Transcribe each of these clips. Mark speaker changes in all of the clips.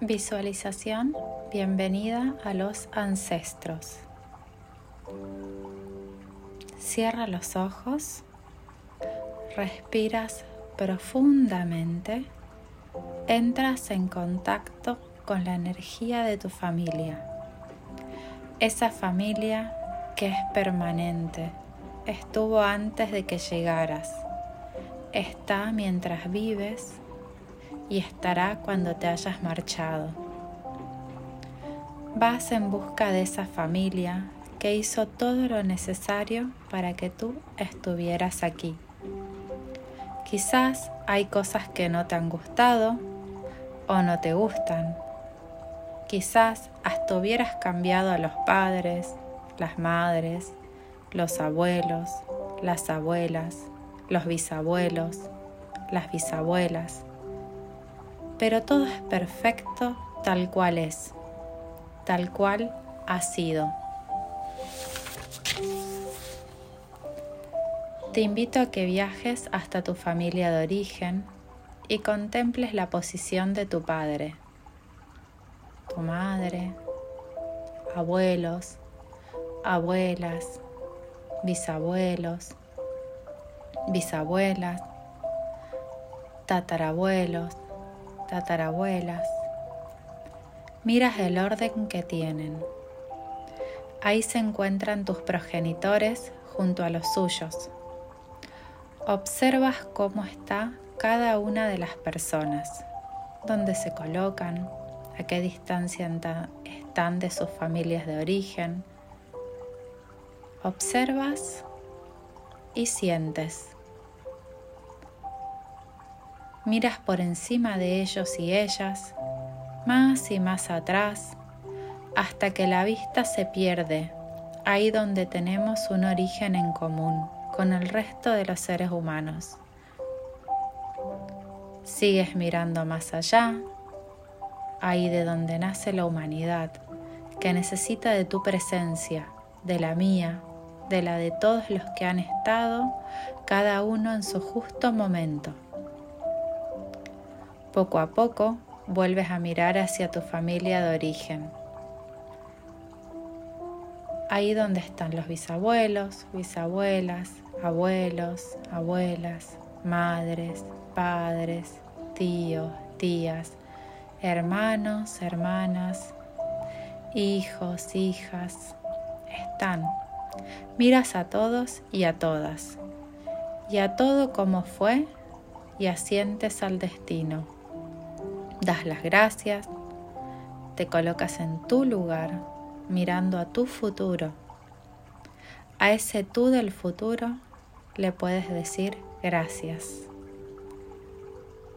Speaker 1: Visualización, bienvenida a los ancestros. Cierra los ojos, respiras profundamente, entras en contacto con la energía de tu familia. Esa familia que es permanente, estuvo antes de que llegaras, está mientras vives y estará cuando te hayas marchado. Vas en busca de esa familia que hizo todo lo necesario para que tú estuvieras aquí. Quizás hay cosas que no te han gustado o no te gustan. Quizás hasta hubieras cambiado a los padres, las madres, los abuelos, las abuelas, los bisabuelos, las bisabuelas pero todo es perfecto tal cual es, tal cual ha sido. Te invito a que viajes hasta tu familia de origen y contemples la posición de tu padre, tu madre, abuelos, abuelas, bisabuelos, bisabuelas, tatarabuelos, tatarabuelas. Miras el orden que tienen. Ahí se encuentran tus progenitores junto a los suyos. Observas cómo está cada una de las personas, dónde se colocan, a qué distancia están de sus familias de origen. Observas y sientes miras por encima de ellos y ellas, más y más atrás, hasta que la vista se pierde, ahí donde tenemos un origen en común con el resto de los seres humanos. Sigues mirando más allá, ahí de donde nace la humanidad, que necesita de tu presencia, de la mía, de la de todos los que han estado, cada uno en su justo momento. Poco a poco vuelves a mirar hacia tu familia de origen. Ahí donde están los bisabuelos, bisabuelas, abuelos, abuelas, madres, padres, tíos, tías, hermanos, hermanas, hijos, hijas, están. Miras a todos y a todas, y a todo como fue y asientes al destino das las gracias, te colocas en tu lugar mirando a tu futuro. A ese tú del futuro le puedes decir gracias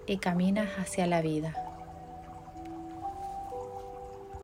Speaker 1: y caminas hacia la vida.